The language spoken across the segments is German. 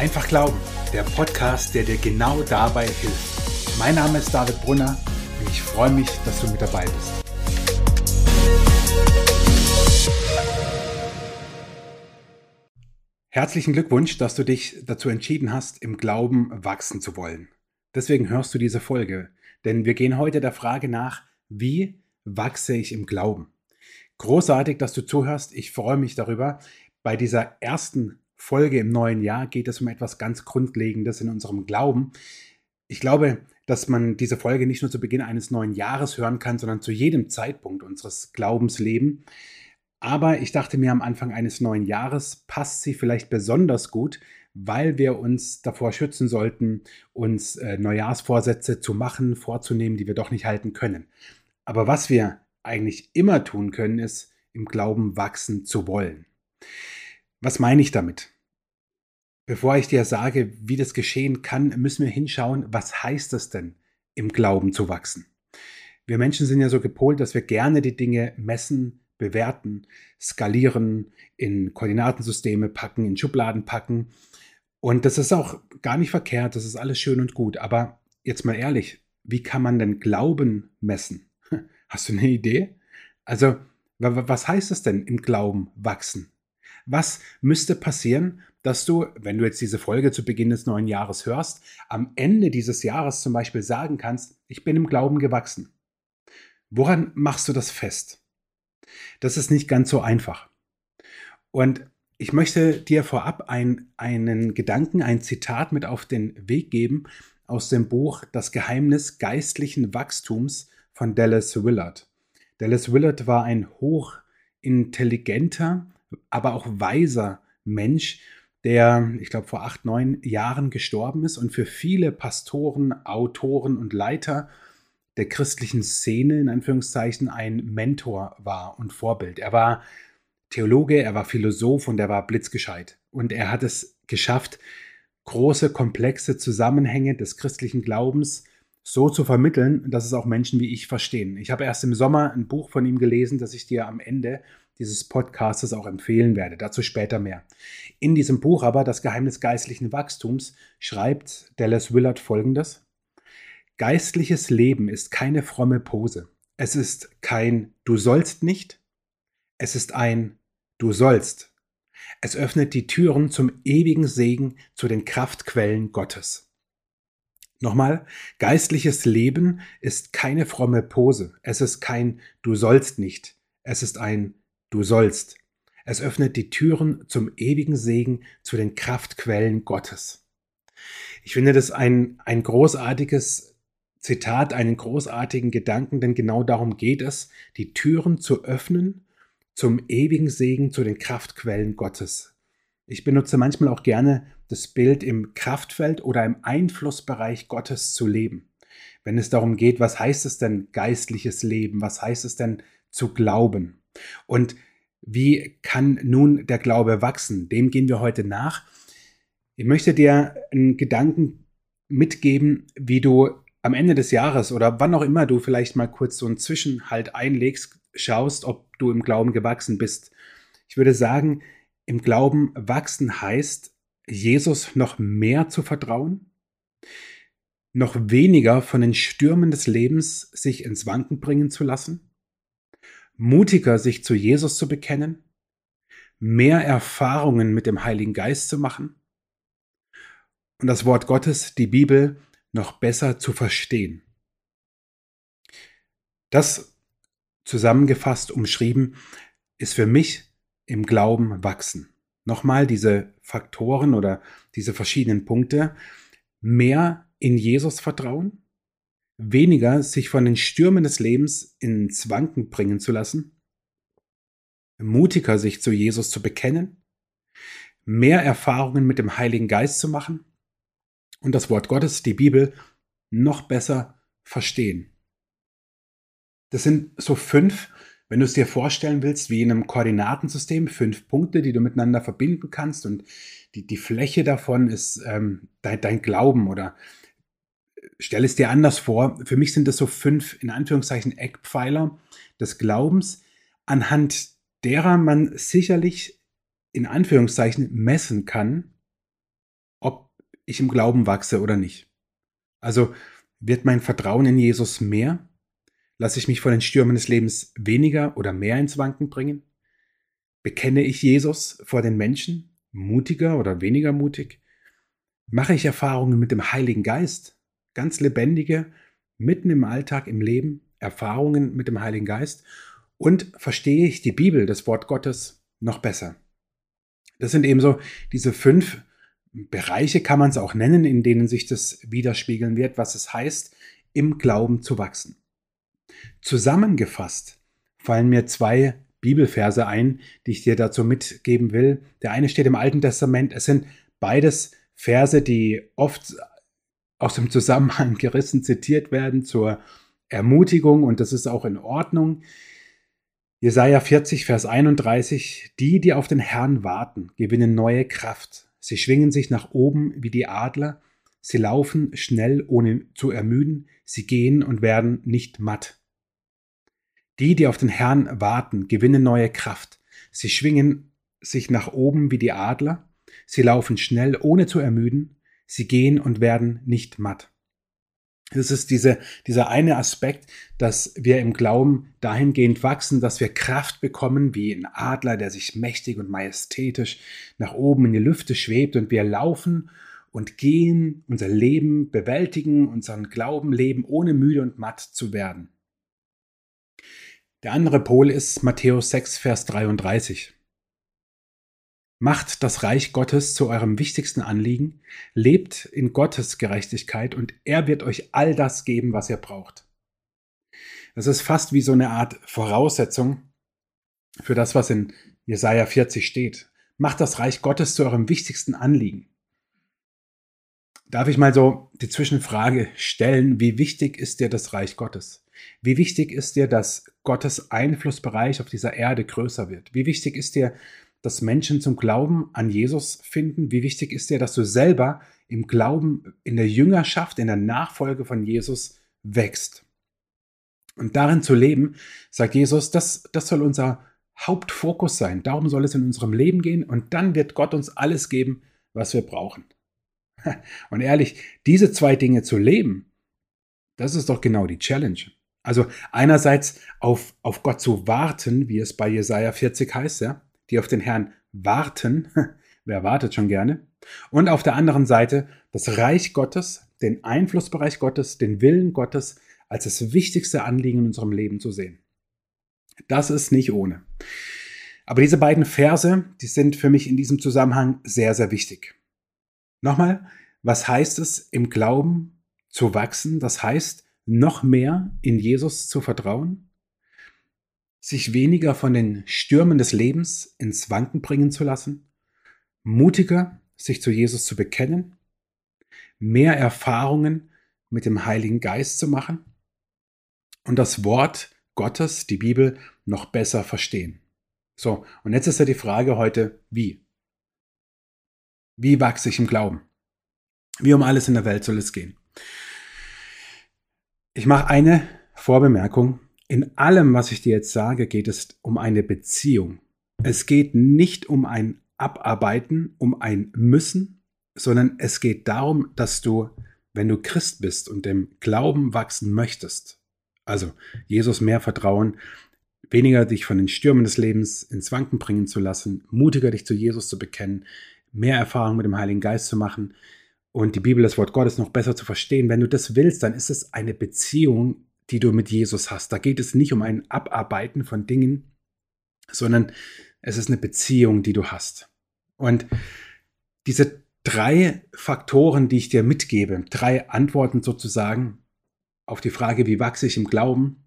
Einfach Glauben, der Podcast, der dir genau dabei hilft. Mein Name ist David Brunner und ich freue mich, dass du mit dabei bist. Herzlichen Glückwunsch, dass du dich dazu entschieden hast, im Glauben wachsen zu wollen. Deswegen hörst du diese Folge, denn wir gehen heute der Frage nach, wie wachse ich im Glauben? Großartig, dass du zuhörst. Ich freue mich darüber. Bei dieser ersten Folge im neuen Jahr geht es um etwas ganz Grundlegendes in unserem Glauben. Ich glaube, dass man diese Folge nicht nur zu Beginn eines neuen Jahres hören kann, sondern zu jedem Zeitpunkt unseres Glaubenslebens. Aber ich dachte mir am Anfang eines neuen Jahres passt sie vielleicht besonders gut, weil wir uns davor schützen sollten, uns äh, Neujahrsvorsätze zu machen, vorzunehmen, die wir doch nicht halten können. Aber was wir eigentlich immer tun können, ist, im Glauben wachsen zu wollen. Was meine ich damit? Bevor ich dir sage, wie das geschehen kann, müssen wir hinschauen, was heißt es denn, im Glauben zu wachsen? Wir Menschen sind ja so gepolt, dass wir gerne die Dinge messen, bewerten, skalieren, in Koordinatensysteme packen, in Schubladen packen. Und das ist auch gar nicht verkehrt, das ist alles schön und gut. Aber jetzt mal ehrlich, wie kann man denn Glauben messen? Hast du eine Idee? Also, was heißt es denn im Glauben wachsen? Was müsste passieren, dass du, wenn du jetzt diese Folge zu Beginn des neuen Jahres hörst, am Ende dieses Jahres zum Beispiel sagen kannst, ich bin im Glauben gewachsen? Woran machst du das fest? Das ist nicht ganz so einfach. Und ich möchte dir vorab ein, einen Gedanken, ein Zitat mit auf den Weg geben aus dem Buch Das Geheimnis geistlichen Wachstums von Dallas Willard. Dallas Willard war ein hochintelligenter, aber auch weiser Mensch, der, ich glaube, vor acht, neun Jahren gestorben ist und für viele Pastoren, Autoren und Leiter der christlichen Szene in Anführungszeichen ein Mentor war und Vorbild. Er war Theologe, er war Philosoph und er war blitzgescheit. Und er hat es geschafft, große, komplexe Zusammenhänge des christlichen Glaubens so zu vermitteln, dass es auch Menschen wie ich verstehen. Ich habe erst im Sommer ein Buch von ihm gelesen, das ich dir am Ende dieses Podcastes auch empfehlen werde. Dazu später mehr. In diesem Buch aber, Das Geheimnis geistlichen Wachstums, schreibt Dallas Willard folgendes. Geistliches Leben ist keine fromme Pose. Es ist kein Du sollst nicht. Es ist ein Du sollst. Es öffnet die Türen zum ewigen Segen zu den Kraftquellen Gottes. Nochmal, geistliches Leben ist keine fromme Pose. Es ist kein Du sollst nicht. Es ist ein Du sollst. Es öffnet die Türen zum ewigen Segen zu den Kraftquellen Gottes. Ich finde das ein, ein großartiges Zitat, einen großartigen Gedanken, denn genau darum geht es, die Türen zu öffnen zum ewigen Segen zu den Kraftquellen Gottes. Ich benutze manchmal auch gerne das Bild im Kraftfeld oder im Einflussbereich Gottes zu leben. Wenn es darum geht, was heißt es denn geistliches Leben? Was heißt es denn zu glauben? Und wie kann nun der Glaube wachsen? Dem gehen wir heute nach. Ich möchte dir einen Gedanken mitgeben, wie du am Ende des Jahres oder wann auch immer du vielleicht mal kurz so einen Zwischenhalt einlegst, schaust, ob du im Glauben gewachsen bist. Ich würde sagen, im Glauben wachsen heißt, Jesus noch mehr zu vertrauen, noch weniger von den Stürmen des Lebens sich ins Wanken bringen zu lassen, mutiger sich zu Jesus zu bekennen, mehr Erfahrungen mit dem Heiligen Geist zu machen und das Wort Gottes, die Bibel, noch besser zu verstehen. Das zusammengefasst, umschrieben, ist für mich im Glauben wachsen. Nochmal diese Faktoren oder diese verschiedenen Punkte. Mehr in Jesus vertrauen, weniger sich von den Stürmen des Lebens ins Wanken bringen zu lassen, mutiger sich zu Jesus zu bekennen, mehr Erfahrungen mit dem Heiligen Geist zu machen und das Wort Gottes, die Bibel, noch besser verstehen. Das sind so fünf wenn du es dir vorstellen willst, wie in einem Koordinatensystem, fünf Punkte, die du miteinander verbinden kannst und die, die Fläche davon ist ähm, dein, dein Glauben oder stell es dir anders vor. Für mich sind das so fünf, in Anführungszeichen, Eckpfeiler des Glaubens, anhand derer man sicherlich in Anführungszeichen messen kann, ob ich im Glauben wachse oder nicht. Also wird mein Vertrauen in Jesus mehr? Lasse ich mich von den Stürmen des Lebens weniger oder mehr ins Wanken bringen? Bekenne ich Jesus vor den Menschen? Mutiger oder weniger mutig? Mache ich Erfahrungen mit dem Heiligen Geist? Ganz lebendige, mitten im Alltag, im Leben, Erfahrungen mit dem Heiligen Geist? Und verstehe ich die Bibel, das Wort Gottes, noch besser? Das sind ebenso diese fünf Bereiche, kann man es auch nennen, in denen sich das widerspiegeln wird, was es heißt, im Glauben zu wachsen. Zusammengefasst fallen mir zwei Bibelverse ein, die ich dir dazu mitgeben will. Der eine steht im Alten Testament. Es sind beides Verse, die oft aus dem Zusammenhang gerissen zitiert werden zur Ermutigung und das ist auch in Ordnung. Jesaja 40, Vers 31. Die, die auf den Herrn warten, gewinnen neue Kraft. Sie schwingen sich nach oben wie die Adler. Sie laufen schnell, ohne zu ermüden. Sie gehen und werden nicht matt. Die, die auf den Herrn warten, gewinnen neue Kraft. Sie schwingen sich nach oben wie die Adler. Sie laufen schnell, ohne zu ermüden. Sie gehen und werden nicht matt. Das ist diese, dieser eine Aspekt, dass wir im Glauben dahingehend wachsen, dass wir Kraft bekommen, wie ein Adler, der sich mächtig und majestätisch nach oben in die Lüfte schwebt und wir laufen und gehen, unser Leben bewältigen, unseren Glauben leben, ohne müde und matt zu werden. Der andere Pol ist Matthäus 6, Vers 33. Macht das Reich Gottes zu eurem wichtigsten Anliegen, lebt in Gottes Gerechtigkeit und er wird euch all das geben, was ihr braucht. Das ist fast wie so eine Art Voraussetzung für das, was in Jesaja 40 steht. Macht das Reich Gottes zu eurem wichtigsten Anliegen. Darf ich mal so die Zwischenfrage stellen, wie wichtig ist dir das Reich Gottes? Wie wichtig ist dir, dass Gottes Einflussbereich auf dieser Erde größer wird? Wie wichtig ist dir, dass Menschen zum Glauben an Jesus finden? Wie wichtig ist dir, dass du selber im Glauben, in der Jüngerschaft, in der Nachfolge von Jesus wächst? Und darin zu leben, sagt Jesus, das, das soll unser Hauptfokus sein. Darum soll es in unserem Leben gehen und dann wird Gott uns alles geben, was wir brauchen. Und ehrlich, diese zwei Dinge zu leben, das ist doch genau die Challenge. Also einerseits auf, auf Gott zu warten, wie es bei Jesaja 40 heißt, ja, die auf den Herrn warten. Wer wartet schon gerne? Und auf der anderen Seite das Reich Gottes, den Einflussbereich Gottes, den Willen Gottes als das wichtigste Anliegen in unserem Leben zu sehen. Das ist nicht ohne. Aber diese beiden Verse, die sind für mich in diesem Zusammenhang sehr, sehr wichtig. Nochmal, was heißt es, im Glauben zu wachsen? Das heißt, noch mehr in Jesus zu vertrauen, sich weniger von den Stürmen des Lebens ins Wanken bringen zu lassen, mutiger sich zu Jesus zu bekennen, mehr Erfahrungen mit dem Heiligen Geist zu machen und das Wort Gottes, die Bibel, noch besser verstehen. So, und jetzt ist ja die Frage heute, wie? Wie wachse ich im Glauben? Wie um alles in der Welt soll es gehen? Ich mache eine Vorbemerkung. In allem, was ich dir jetzt sage, geht es um eine Beziehung. Es geht nicht um ein Abarbeiten, um ein Müssen, sondern es geht darum, dass du, wenn du Christ bist und dem Glauben wachsen möchtest, also Jesus mehr vertrauen, weniger dich von den Stürmen des Lebens ins Wanken bringen zu lassen, mutiger dich zu Jesus zu bekennen, mehr Erfahrung mit dem Heiligen Geist zu machen, und die Bibel, das Wort Gottes noch besser zu verstehen. Wenn du das willst, dann ist es eine Beziehung, die du mit Jesus hast. Da geht es nicht um ein Abarbeiten von Dingen, sondern es ist eine Beziehung, die du hast. Und diese drei Faktoren, die ich dir mitgebe, drei Antworten sozusagen auf die Frage, wie wachse ich im Glauben,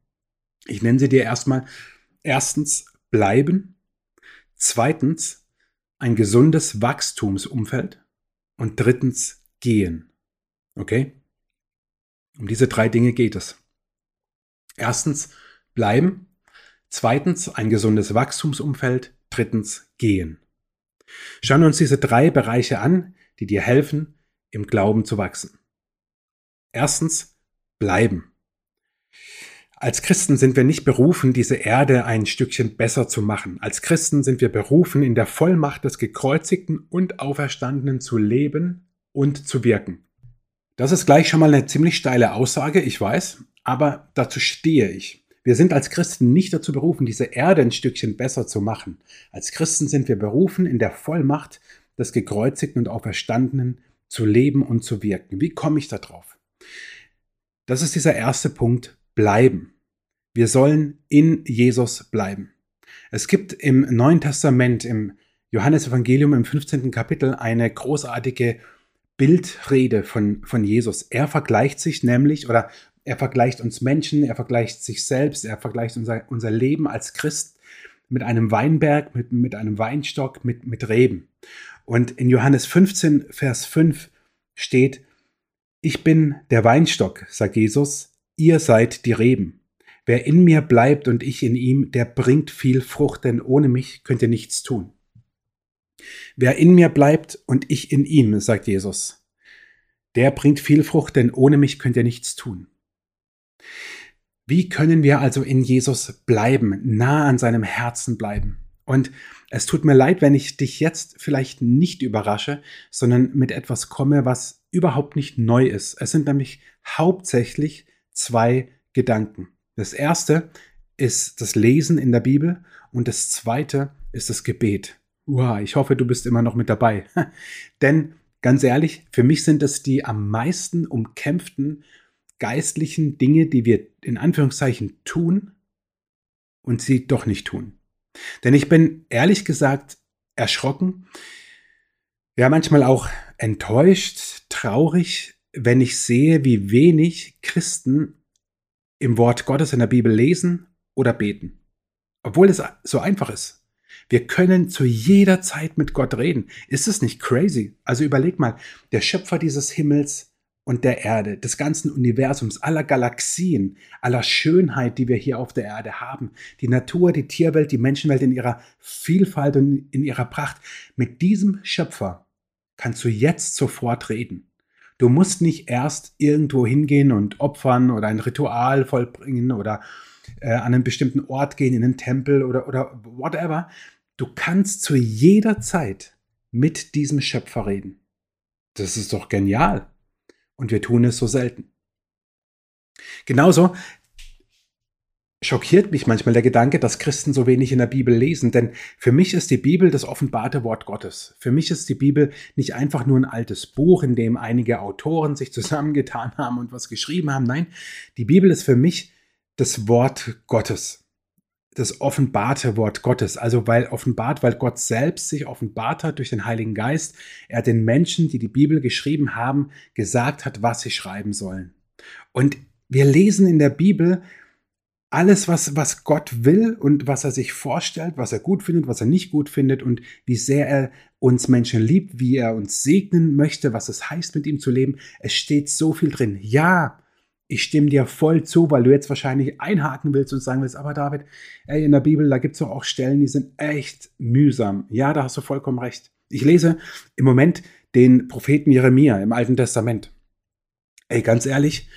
ich nenne sie dir erstmal. Erstens, bleiben. Zweitens, ein gesundes Wachstumsumfeld. Und drittens, gehen. Okay? Um diese drei Dinge geht es. Erstens bleiben, zweitens ein gesundes Wachstumsumfeld, drittens gehen. Schauen wir uns diese drei Bereiche an, die dir helfen, im Glauben zu wachsen. Erstens bleiben. Als Christen sind wir nicht berufen, diese Erde ein Stückchen besser zu machen. Als Christen sind wir berufen, in der Vollmacht des gekreuzigten und auferstandenen zu leben und zu wirken. Das ist gleich schon mal eine ziemlich steile Aussage, ich weiß, aber dazu stehe ich. Wir sind als Christen nicht dazu berufen, diese Erde ein Stückchen besser zu machen. Als Christen sind wir berufen, in der Vollmacht des gekreuzigten und auferstandenen zu leben und zu wirken. Wie komme ich da drauf? Das ist dieser erste Punkt, bleiben. Wir sollen in Jesus bleiben. Es gibt im Neuen Testament, im Johannesevangelium im 15. Kapitel, eine großartige Bildrede von, von Jesus. Er vergleicht sich nämlich, oder er vergleicht uns Menschen, er vergleicht sich selbst, er vergleicht unser, unser Leben als Christ mit einem Weinberg, mit, mit einem Weinstock, mit, mit Reben. Und in Johannes 15, Vers 5 steht, ich bin der Weinstock, sagt Jesus, ihr seid die Reben. Wer in mir bleibt und ich in ihm, der bringt viel Frucht, denn ohne mich könnt ihr nichts tun. Wer in mir bleibt und ich in ihm, sagt Jesus, der bringt viel Frucht, denn ohne mich könnt ihr nichts tun. Wie können wir also in Jesus bleiben, nah an seinem Herzen bleiben? Und es tut mir leid, wenn ich dich jetzt vielleicht nicht überrasche, sondern mit etwas komme, was überhaupt nicht neu ist. Es sind nämlich hauptsächlich zwei Gedanken. Das erste ist das Lesen in der Bibel und das zweite ist das Gebet. Wow, ich hoffe, du bist immer noch mit dabei. Denn ganz ehrlich, für mich sind es die am meisten umkämpften geistlichen Dinge, die wir in Anführungszeichen tun und sie doch nicht tun. Denn ich bin ehrlich gesagt erschrocken, ja manchmal auch enttäuscht, traurig, wenn ich sehe, wie wenig Christen im Wort Gottes in der Bibel lesen oder beten. Obwohl es so einfach ist. Wir können zu jeder Zeit mit Gott reden. Ist es nicht crazy? Also überleg mal, der Schöpfer dieses Himmels und der Erde, des ganzen Universums, aller Galaxien, aller Schönheit, die wir hier auf der Erde haben, die Natur, die Tierwelt, die Menschenwelt in ihrer Vielfalt und in ihrer Pracht. Mit diesem Schöpfer kannst du jetzt sofort reden. Du musst nicht erst irgendwo hingehen und opfern oder ein Ritual vollbringen oder äh, an einen bestimmten Ort gehen, in einen Tempel oder, oder whatever. Du kannst zu jeder Zeit mit diesem Schöpfer reden. Das ist doch genial. Und wir tun es so selten. Genauso schockiert mich manchmal der Gedanke, dass Christen so wenig in der Bibel lesen, denn für mich ist die Bibel das offenbarte Wort Gottes. Für mich ist die Bibel nicht einfach nur ein altes Buch, in dem einige Autoren sich zusammengetan haben und was geschrieben haben. Nein, die Bibel ist für mich das Wort Gottes das offenbarte Wort Gottes. Also weil offenbart, weil Gott selbst sich offenbart hat durch den Heiligen Geist. Er den Menschen, die die Bibel geschrieben haben, gesagt hat, was sie schreiben sollen. Und wir lesen in der Bibel alles, was, was Gott will und was er sich vorstellt, was er gut findet, was er nicht gut findet und wie sehr er uns Menschen liebt, wie er uns segnen möchte, was es heißt, mit ihm zu leben. Es steht so viel drin. Ja, ich stimme dir voll zu, weil du jetzt wahrscheinlich einhaken willst und sagen willst, aber David, ey, in der Bibel, da gibt es doch auch Stellen, die sind echt mühsam. Ja, da hast du vollkommen recht. Ich lese im Moment den Propheten Jeremia im Alten Testament. Ey, ganz ehrlich,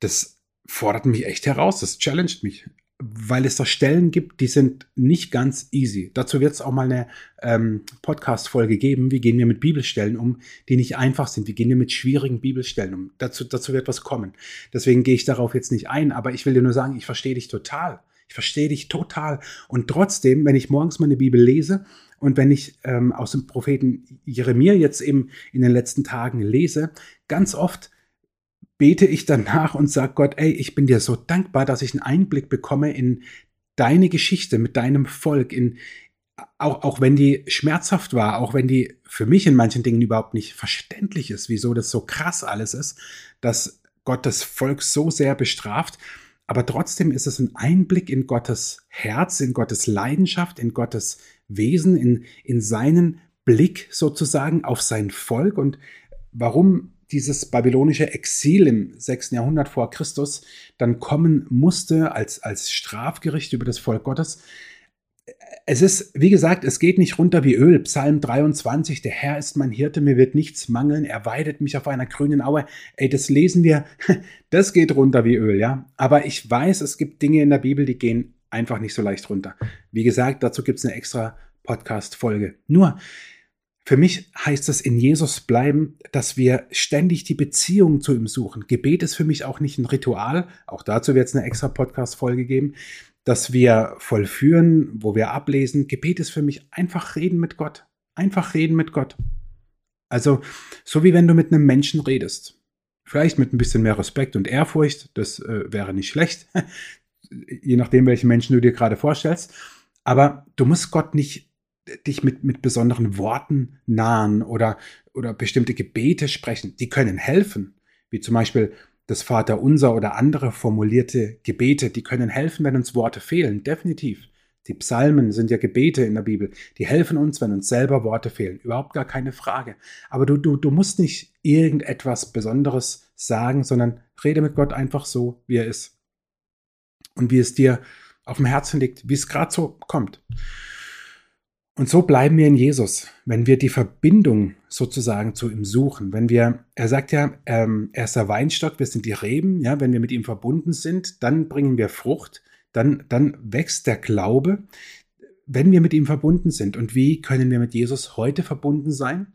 das fordert mich echt heraus, das challenged mich weil es da Stellen gibt, die sind nicht ganz easy. Dazu wird es auch mal eine ähm, Podcast-Folge geben. Wie gehen wir mit Bibelstellen um, die nicht einfach sind? Wie gehen wir mit schwierigen Bibelstellen um? Dazu, dazu wird was kommen. Deswegen gehe ich darauf jetzt nicht ein, aber ich will dir nur sagen, ich verstehe dich total. Ich verstehe dich total. Und trotzdem, wenn ich morgens meine Bibel lese und wenn ich ähm, aus dem Propheten Jeremia jetzt eben in den letzten Tagen lese, ganz oft bete ich danach und sage Gott, ey, ich bin dir so dankbar, dass ich einen Einblick bekomme in deine Geschichte mit deinem Volk, in, auch, auch wenn die schmerzhaft war, auch wenn die für mich in manchen Dingen überhaupt nicht verständlich ist, wieso das so krass alles ist, dass Gott das Volk so sehr bestraft. Aber trotzdem ist es ein Einblick in Gottes Herz, in Gottes Leidenschaft, in Gottes Wesen, in, in seinen Blick sozusagen auf sein Volk und warum dieses babylonische Exil im 6. Jahrhundert vor Christus dann kommen musste als, als Strafgericht über das Volk Gottes. Es ist, wie gesagt, es geht nicht runter wie Öl. Psalm 23, der Herr ist mein Hirte, mir wird nichts mangeln, er weidet mich auf einer grünen Aue. Ey, das lesen wir, das geht runter wie Öl, ja. Aber ich weiß, es gibt Dinge in der Bibel, die gehen einfach nicht so leicht runter. Wie gesagt, dazu gibt es eine extra Podcast-Folge. Nur, Für mich heißt es in Jesus bleiben, dass wir ständig die Beziehung zu ihm suchen. Gebet ist für mich auch nicht ein Ritual. Auch dazu wird es eine extra Podcast-Folge geben, dass wir vollführen, wo wir ablesen. Gebet ist für mich einfach reden mit Gott. Einfach reden mit Gott. Also, so wie wenn du mit einem Menschen redest. Vielleicht mit ein bisschen mehr Respekt und Ehrfurcht. Das äh, wäre nicht schlecht. Je nachdem, welchen Menschen du dir gerade vorstellst. Aber du musst Gott nicht dich mit, mit besonderen Worten nahen oder, oder bestimmte Gebete sprechen. Die können helfen, wie zum Beispiel das Vaterunser oder andere formulierte Gebete, die können helfen, wenn uns Worte fehlen, definitiv. Die Psalmen sind ja Gebete in der Bibel, die helfen uns, wenn uns selber Worte fehlen, überhaupt gar keine Frage. Aber du, du, du musst nicht irgendetwas Besonderes sagen, sondern rede mit Gott einfach so, wie er ist. Und wie es dir auf dem Herzen liegt, wie es gerade so kommt. Und so bleiben wir in Jesus, wenn wir die Verbindung sozusagen zu ihm suchen. Wenn wir, er sagt ja, ähm, er ist der Weinstock, wir sind die Reben, ja, wenn wir mit ihm verbunden sind, dann bringen wir Frucht, dann, dann wächst der Glaube, wenn wir mit ihm verbunden sind. Und wie können wir mit Jesus heute verbunden sein?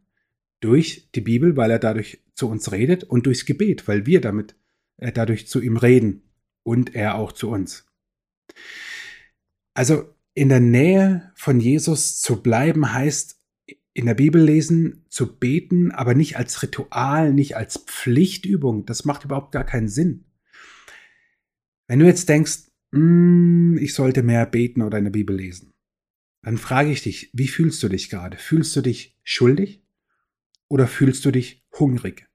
Durch die Bibel, weil er dadurch zu uns redet und durchs Gebet, weil wir damit äh, dadurch zu ihm reden und er auch zu uns. Also in der Nähe von Jesus zu bleiben heißt in der Bibel lesen, zu beten, aber nicht als Ritual, nicht als Pflichtübung. Das macht überhaupt gar keinen Sinn. Wenn du jetzt denkst, mm, ich sollte mehr beten oder in der Bibel lesen, dann frage ich dich, wie fühlst du dich gerade? Fühlst du dich schuldig oder fühlst du dich hungrig?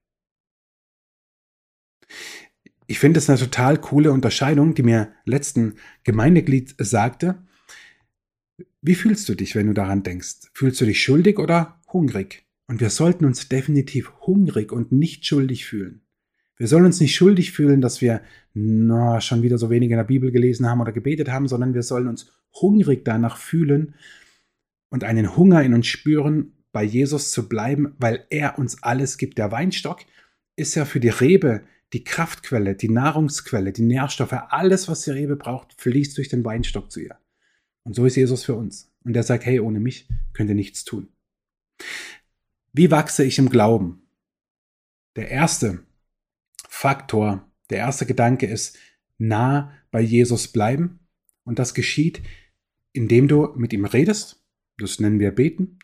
Ich finde es eine total coole Unterscheidung, die mir letzten Gemeindeglied sagte. Wie fühlst du dich, wenn du daran denkst? Fühlst du dich schuldig oder hungrig? Und wir sollten uns definitiv hungrig und nicht schuldig fühlen. Wir sollen uns nicht schuldig fühlen, dass wir na, schon wieder so wenig in der Bibel gelesen haben oder gebetet haben, sondern wir sollen uns hungrig danach fühlen und einen Hunger in uns spüren, bei Jesus zu bleiben, weil er uns alles gibt. Der Weinstock ist ja für die Rebe die Kraftquelle, die Nahrungsquelle, die Nährstoffe, alles, was die Rebe braucht, fließt durch den Weinstock zu ihr. Und so ist Jesus für uns. Und er sagt, hey, ohne mich könnt ihr nichts tun. Wie wachse ich im Glauben? Der erste Faktor, der erste Gedanke ist, nah bei Jesus bleiben. Und das geschieht, indem du mit ihm redest, das nennen wir beten,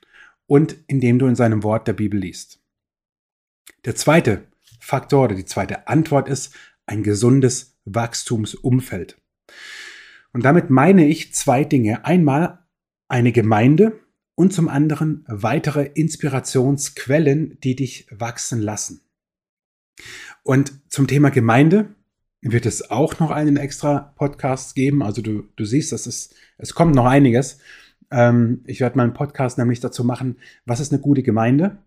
und indem du in seinem Wort der Bibel liest. Der zweite Faktor oder die zweite Antwort ist ein gesundes Wachstumsumfeld. Und damit meine ich zwei Dinge. Einmal eine Gemeinde und zum anderen weitere Inspirationsquellen, die dich wachsen lassen. Und zum Thema Gemeinde wird es auch noch einen extra Podcast geben. Also du, du siehst, das ist, es kommt noch einiges. Ähm, ich werde mal einen Podcast nämlich dazu machen, was ist eine gute Gemeinde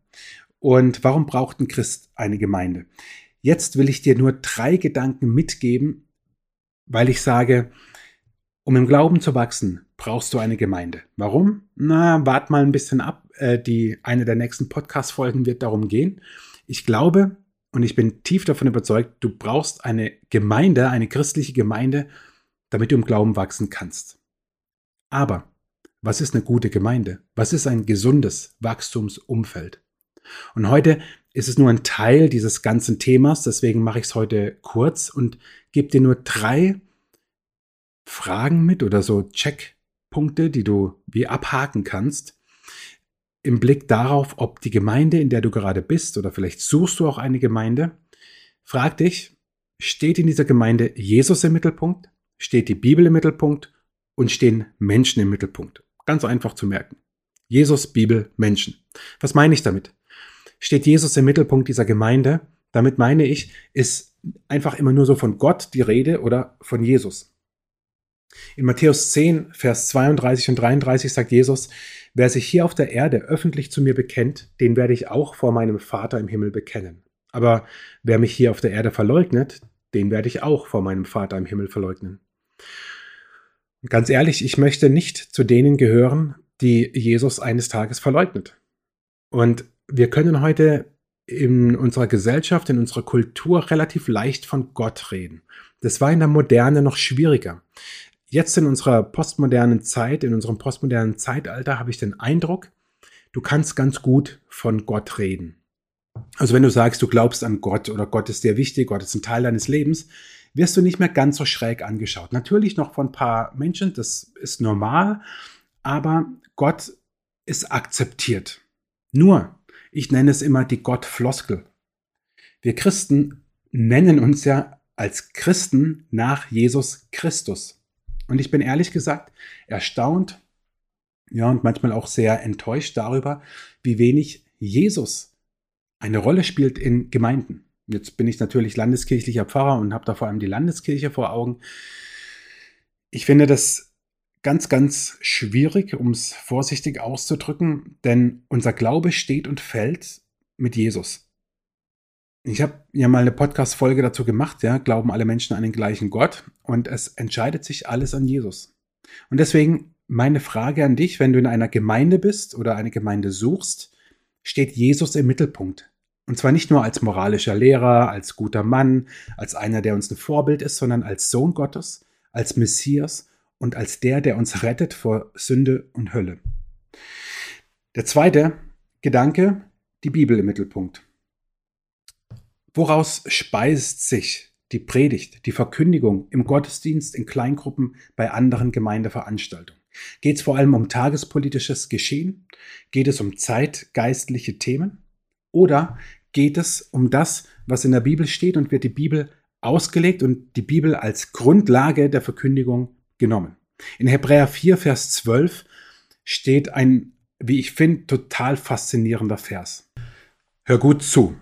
und warum braucht ein Christ eine Gemeinde. Jetzt will ich dir nur drei Gedanken mitgeben, weil ich sage, um im Glauben zu wachsen, brauchst du eine Gemeinde. Warum? Na, wart mal ein bisschen ab. Äh, die, eine der nächsten Podcast-Folgen wird darum gehen. Ich glaube und ich bin tief davon überzeugt, du brauchst eine Gemeinde, eine christliche Gemeinde, damit du im Glauben wachsen kannst. Aber was ist eine gute Gemeinde? Was ist ein gesundes Wachstumsumfeld? Und heute ist es nur ein Teil dieses ganzen Themas, deswegen mache ich es heute kurz und gebe dir nur drei Fragen mit oder so Checkpunkte, die du wie abhaken kannst, im Blick darauf, ob die Gemeinde, in der du gerade bist, oder vielleicht suchst du auch eine Gemeinde, frag dich, steht in dieser Gemeinde Jesus im Mittelpunkt, steht die Bibel im Mittelpunkt und stehen Menschen im Mittelpunkt. Ganz einfach zu merken. Jesus, Bibel, Menschen. Was meine ich damit? Steht Jesus im Mittelpunkt dieser Gemeinde? Damit meine ich, ist einfach immer nur so von Gott die Rede oder von Jesus. In Matthäus 10, Vers 32 und 33 sagt Jesus, wer sich hier auf der Erde öffentlich zu mir bekennt, den werde ich auch vor meinem Vater im Himmel bekennen. Aber wer mich hier auf der Erde verleugnet, den werde ich auch vor meinem Vater im Himmel verleugnen. Und ganz ehrlich, ich möchte nicht zu denen gehören, die Jesus eines Tages verleugnet. Und wir können heute in unserer Gesellschaft, in unserer Kultur relativ leicht von Gott reden. Das war in der Moderne noch schwieriger. Jetzt in unserer postmodernen Zeit, in unserem postmodernen Zeitalter habe ich den Eindruck, du kannst ganz gut von Gott reden. Also wenn du sagst, du glaubst an Gott oder Gott ist dir wichtig, Gott ist ein Teil deines Lebens, wirst du nicht mehr ganz so schräg angeschaut. Natürlich noch von ein paar Menschen, das ist normal, aber Gott ist akzeptiert. Nur, ich nenne es immer die Gottfloskel. Wir Christen nennen uns ja als Christen nach Jesus Christus. Und ich bin ehrlich gesagt erstaunt, ja, und manchmal auch sehr enttäuscht darüber, wie wenig Jesus eine Rolle spielt in Gemeinden. Jetzt bin ich natürlich landeskirchlicher Pfarrer und habe da vor allem die Landeskirche vor Augen. Ich finde das ganz, ganz schwierig, um es vorsichtig auszudrücken, denn unser Glaube steht und fällt mit Jesus. Ich habe ja mal eine Podcast-Folge dazu gemacht, ja, glauben alle Menschen an den gleichen Gott und es entscheidet sich alles an Jesus. Und deswegen meine Frage an dich, wenn du in einer Gemeinde bist oder eine Gemeinde suchst, steht Jesus im Mittelpunkt. Und zwar nicht nur als moralischer Lehrer, als guter Mann, als einer, der uns ein Vorbild ist, sondern als Sohn Gottes, als Messias und als der, der uns rettet vor Sünde und Hölle. Der zweite Gedanke, die Bibel im Mittelpunkt. Woraus speist sich die Predigt, die Verkündigung im Gottesdienst, in Kleingruppen, bei anderen Gemeindeveranstaltungen? Geht es vor allem um tagespolitisches Geschehen? Geht es um zeitgeistliche Themen? Oder geht es um das, was in der Bibel steht und wird die Bibel ausgelegt und die Bibel als Grundlage der Verkündigung genommen? In Hebräer 4, Vers 12 steht ein, wie ich finde, total faszinierender Vers. Hör gut zu.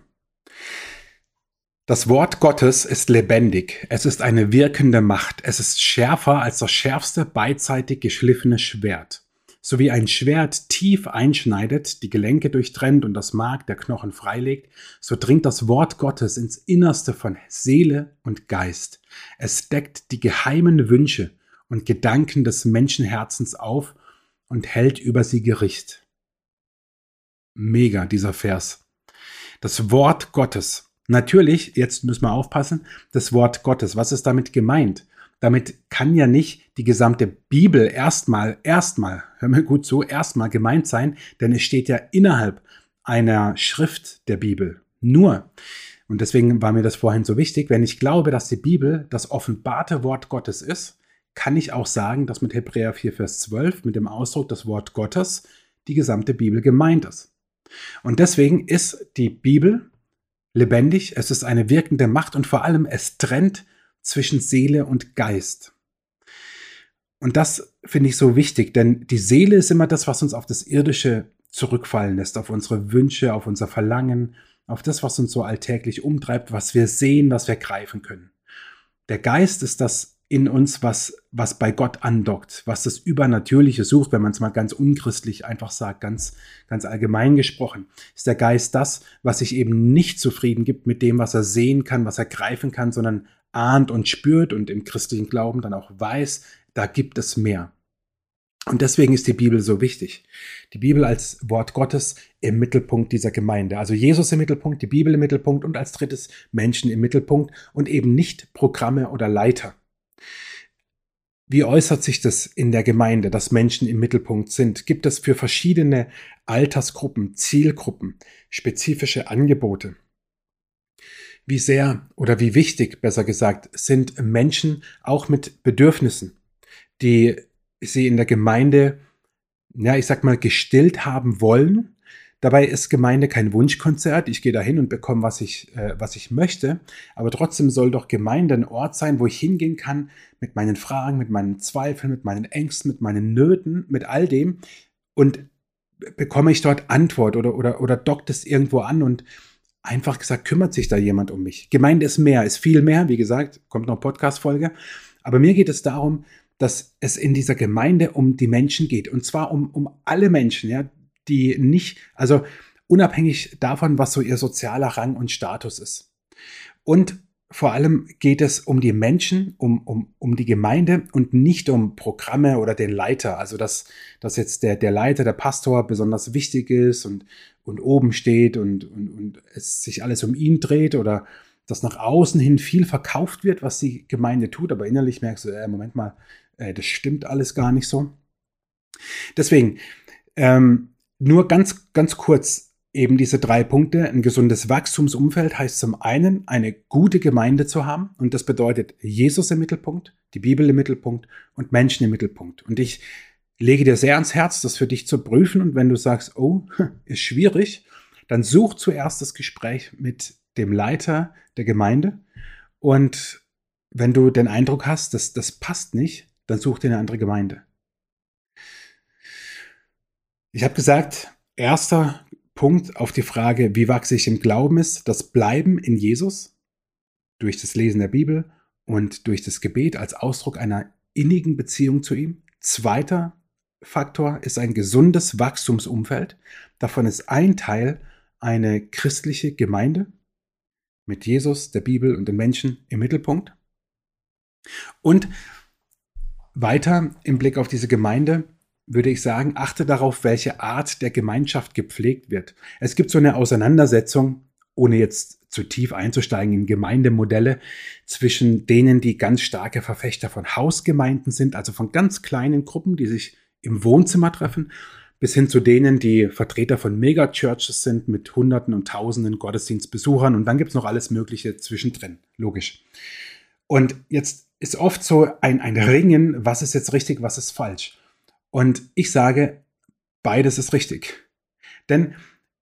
Das Wort Gottes ist lebendig, es ist eine wirkende Macht, es ist schärfer als das schärfste beidseitig geschliffene Schwert. So wie ein Schwert tief einschneidet, die Gelenke durchtrennt und das Mark der Knochen freilegt, so dringt das Wort Gottes ins Innerste von Seele und Geist. Es deckt die geheimen Wünsche und Gedanken des Menschenherzens auf und hält über sie Gericht. Mega, dieser Vers. Das Wort Gottes Natürlich, jetzt müssen wir aufpassen, das Wort Gottes. Was ist damit gemeint? Damit kann ja nicht die gesamte Bibel erstmal, erstmal, hör mir gut zu, erstmal gemeint sein, denn es steht ja innerhalb einer Schrift der Bibel. Nur, und deswegen war mir das vorhin so wichtig, wenn ich glaube, dass die Bibel das offenbarte Wort Gottes ist, kann ich auch sagen, dass mit Hebräer 4, Vers 12, mit dem Ausdruck das Wort Gottes, die gesamte Bibel gemeint ist. Und deswegen ist die Bibel lebendig, es ist eine wirkende Macht und vor allem es trennt zwischen Seele und Geist. Und das finde ich so wichtig, denn die Seele ist immer das, was uns auf das Irdische zurückfallen lässt, auf unsere Wünsche, auf unser Verlangen, auf das, was uns so alltäglich umtreibt, was wir sehen, was wir greifen können. Der Geist ist das in uns, was, was bei Gott andockt, was das Übernatürliche sucht, wenn man es mal ganz unchristlich einfach sagt, ganz, ganz allgemein gesprochen, ist der Geist das, was sich eben nicht zufrieden gibt mit dem, was er sehen kann, was er greifen kann, sondern ahnt und spürt und im christlichen Glauben dann auch weiß, da gibt es mehr. Und deswegen ist die Bibel so wichtig. Die Bibel als Wort Gottes im Mittelpunkt dieser Gemeinde. Also Jesus im Mittelpunkt, die Bibel im Mittelpunkt und als drittes Menschen im Mittelpunkt und eben nicht Programme oder Leiter. Wie äußert sich das in der Gemeinde, dass Menschen im Mittelpunkt sind? Gibt es für verschiedene Altersgruppen, Zielgruppen spezifische Angebote? Wie sehr oder wie wichtig, besser gesagt, sind Menschen auch mit Bedürfnissen, die sie in der Gemeinde, ja, ich sag mal, gestillt haben wollen, Dabei ist Gemeinde kein Wunschkonzert. Ich gehe dahin und bekomme, was ich, äh, was ich möchte. Aber trotzdem soll doch Gemeinde ein Ort sein, wo ich hingehen kann mit meinen Fragen, mit meinen Zweifeln, mit meinen Ängsten, mit meinen Nöten, mit all dem. Und bekomme ich dort Antwort oder, oder, oder dockt es irgendwo an und einfach gesagt, kümmert sich da jemand um mich. Gemeinde ist mehr, ist viel mehr. Wie gesagt, kommt noch Podcast-Folge. Aber mir geht es darum, dass es in dieser Gemeinde um die Menschen geht. Und zwar um, um alle Menschen, ja, die nicht, also unabhängig davon, was so ihr sozialer Rang und Status ist. Und vor allem geht es um die Menschen, um, um, um die Gemeinde und nicht um Programme oder den Leiter. Also dass, dass jetzt der, der Leiter, der Pastor besonders wichtig ist und, und oben steht und, und, und es sich alles um ihn dreht oder dass nach außen hin viel verkauft wird, was die Gemeinde tut, aber innerlich merkst du, äh, Moment mal, äh, das stimmt alles gar nicht so. Deswegen, ähm, nur ganz, ganz kurz eben diese drei Punkte. Ein gesundes Wachstumsumfeld heißt zum einen, eine gute Gemeinde zu haben. Und das bedeutet Jesus im Mittelpunkt, die Bibel im Mittelpunkt und Menschen im Mittelpunkt. Und ich lege dir sehr ans Herz, das für dich zu prüfen. Und wenn du sagst, oh, ist schwierig, dann such zuerst das Gespräch mit dem Leiter der Gemeinde. Und wenn du den Eindruck hast, dass das passt nicht, dann such dir eine andere Gemeinde. Ich habe gesagt, erster Punkt auf die Frage, wie wachse ich im Glauben ist, das Bleiben in Jesus durch das Lesen der Bibel und durch das Gebet als Ausdruck einer innigen Beziehung zu ihm. Zweiter Faktor ist ein gesundes Wachstumsumfeld. Davon ist ein Teil eine christliche Gemeinde mit Jesus, der Bibel und den Menschen im Mittelpunkt. Und weiter im Blick auf diese Gemeinde würde ich sagen, achte darauf, welche Art der Gemeinschaft gepflegt wird. Es gibt so eine Auseinandersetzung, ohne jetzt zu tief einzusteigen in Gemeindemodelle, zwischen denen, die ganz starke Verfechter von Hausgemeinden sind, also von ganz kleinen Gruppen, die sich im Wohnzimmer treffen, bis hin zu denen, die Vertreter von Megachurches sind mit Hunderten und Tausenden Gottesdienstbesuchern. Und dann gibt es noch alles Mögliche zwischendrin, logisch. Und jetzt ist oft so ein, ein Ringen, was ist jetzt richtig, was ist falsch. Und ich sage, beides ist richtig. Denn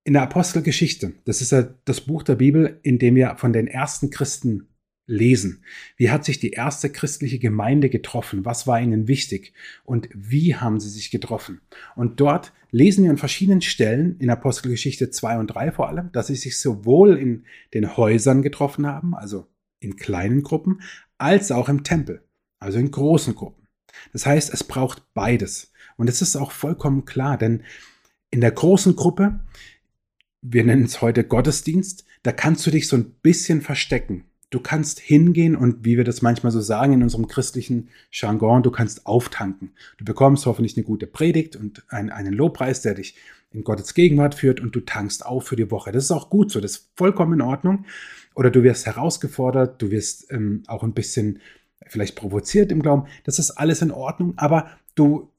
in der Apostelgeschichte, das ist ja das Buch der Bibel, in dem wir von den ersten Christen lesen. Wie hat sich die erste christliche Gemeinde getroffen? Was war ihnen wichtig? Und wie haben sie sich getroffen? Und dort lesen wir an verschiedenen Stellen, in Apostelgeschichte 2 und 3 vor allem, dass sie sich sowohl in den Häusern getroffen haben, also in kleinen Gruppen, als auch im Tempel, also in großen Gruppen. Das heißt, es braucht beides. Und es ist auch vollkommen klar, denn in der großen Gruppe, wir nennen es heute Gottesdienst, da kannst du dich so ein bisschen verstecken. Du kannst hingehen und wie wir das manchmal so sagen in unserem christlichen Jargon, du kannst auftanken. Du bekommst hoffentlich eine gute Predigt und einen, einen Lobpreis, der dich in Gottes Gegenwart führt und du tankst auf für die Woche. Das ist auch gut so, das ist vollkommen in Ordnung. Oder du wirst herausgefordert, du wirst ähm, auch ein bisschen vielleicht provoziert im Glauben. Das ist alles in Ordnung, aber du,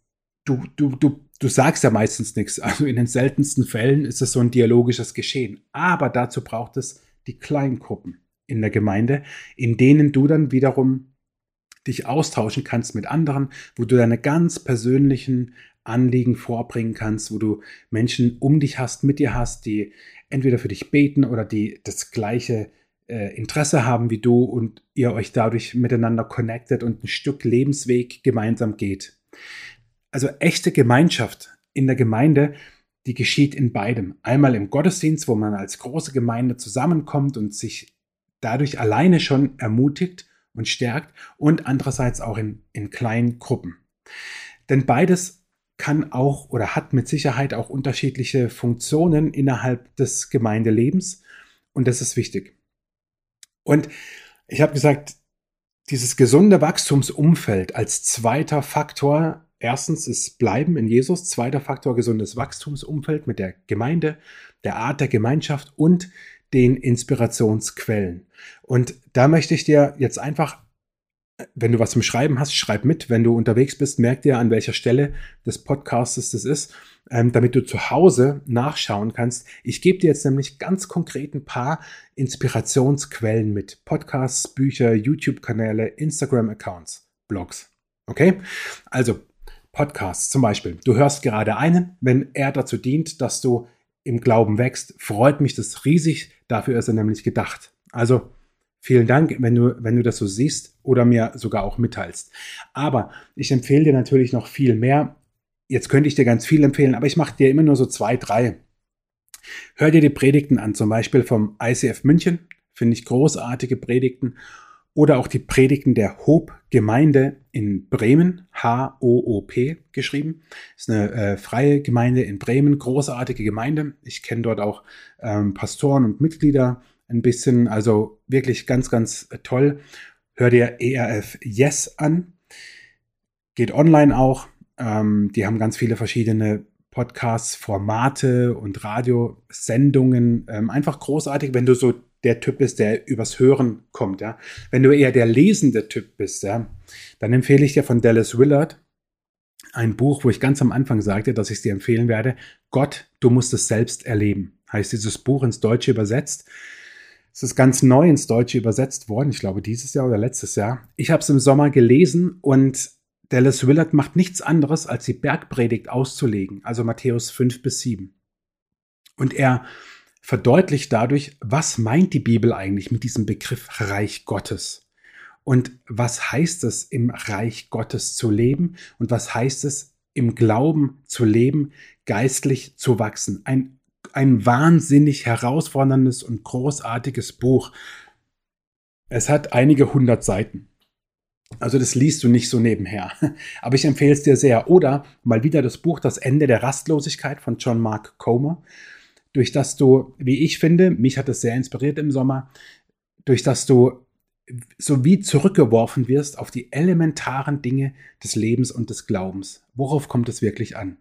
du, du, du, du sagst ja meistens nichts. Also in den seltensten Fällen ist es so ein dialogisches Geschehen. Aber dazu braucht es die Kleingruppen in der Gemeinde, in denen du dann wiederum dich austauschen kannst mit anderen, wo du deine ganz persönlichen Anliegen vorbringen kannst, wo du Menschen um dich hast, mit dir hast, die entweder für dich beten oder die das gleiche äh, Interesse haben wie du und ihr euch dadurch miteinander connectet und ein Stück Lebensweg gemeinsam geht. Also echte Gemeinschaft in der Gemeinde, die geschieht in beidem. Einmal im Gottesdienst, wo man als große Gemeinde zusammenkommt und sich dadurch alleine schon ermutigt und stärkt und andererseits auch in, in kleinen Gruppen. Denn beides kann auch oder hat mit Sicherheit auch unterschiedliche Funktionen innerhalb des Gemeindelebens und das ist wichtig. Und ich habe gesagt, dieses gesunde Wachstumsumfeld als zweiter Faktor, erstens ist Bleiben in Jesus, zweiter Faktor gesundes Wachstumsumfeld mit der Gemeinde, der Art der Gemeinschaft und den Inspirationsquellen. Und da möchte ich dir jetzt einfach, wenn du was zum Schreiben hast, schreib mit. Wenn du unterwegs bist, merk dir, an welcher Stelle des Podcasts das ist, ähm, damit du zu Hause nachschauen kannst. Ich gebe dir jetzt nämlich ganz konkret ein paar Inspirationsquellen mit. Podcasts, Bücher, YouTube-Kanäle, Instagram-Accounts, Blogs. Okay? Also Podcasts zum Beispiel. Du hörst gerade einen, wenn er dazu dient, dass du im Glauben wächst, freut mich das riesig. Dafür ist er nämlich gedacht. Also vielen Dank, wenn du, wenn du das so siehst oder mir sogar auch mitteilst. Aber ich empfehle dir natürlich noch viel mehr. Jetzt könnte ich dir ganz viel empfehlen, aber ich mache dir immer nur so zwei, drei. Hör dir die Predigten an, zum Beispiel vom ICF München. Finde ich großartige Predigten oder auch die Predigten der Hope-Gemeinde in Bremen, H-O-O-P geschrieben. Ist eine äh, freie Gemeinde in Bremen, großartige Gemeinde. Ich kenne dort auch ähm, Pastoren und Mitglieder ein bisschen, also wirklich ganz, ganz äh, toll. Hör dir ERF Yes an. Geht online auch. Ähm, die haben ganz viele verschiedene Podcasts, Formate und Radiosendungen. Ähm, einfach großartig, wenn du so der Typ bist, der übers Hören kommt, ja. Wenn du eher der lesende Typ bist, ja, dann empfehle ich dir von Dallas Willard ein Buch, wo ich ganz am Anfang sagte, dass ich es dir empfehlen werde. Gott, du musst es selbst erleben. Heißt dieses Buch ins Deutsche übersetzt. Es ist ganz neu ins Deutsche übersetzt worden, ich glaube dieses Jahr oder letztes Jahr. Ich habe es im Sommer gelesen und Dallas Willard macht nichts anderes, als die Bergpredigt auszulegen, also Matthäus 5 bis 7. Und er verdeutlicht dadurch, was meint die Bibel eigentlich mit diesem Begriff Reich Gottes? Und was heißt es, im Reich Gottes zu leben? Und was heißt es, im Glauben zu leben, geistlich zu wachsen? Ein, ein wahnsinnig herausforderndes und großartiges Buch. Es hat einige hundert Seiten. Also das liest du nicht so nebenher. Aber ich empfehle es dir sehr. Oder mal wieder das Buch Das Ende der Rastlosigkeit von John Mark Comer, durch das du, wie ich finde, mich hat es sehr inspiriert im Sommer, durch das du so wie zurückgeworfen wirst auf die elementaren Dinge des Lebens und des Glaubens. Worauf kommt es wirklich an?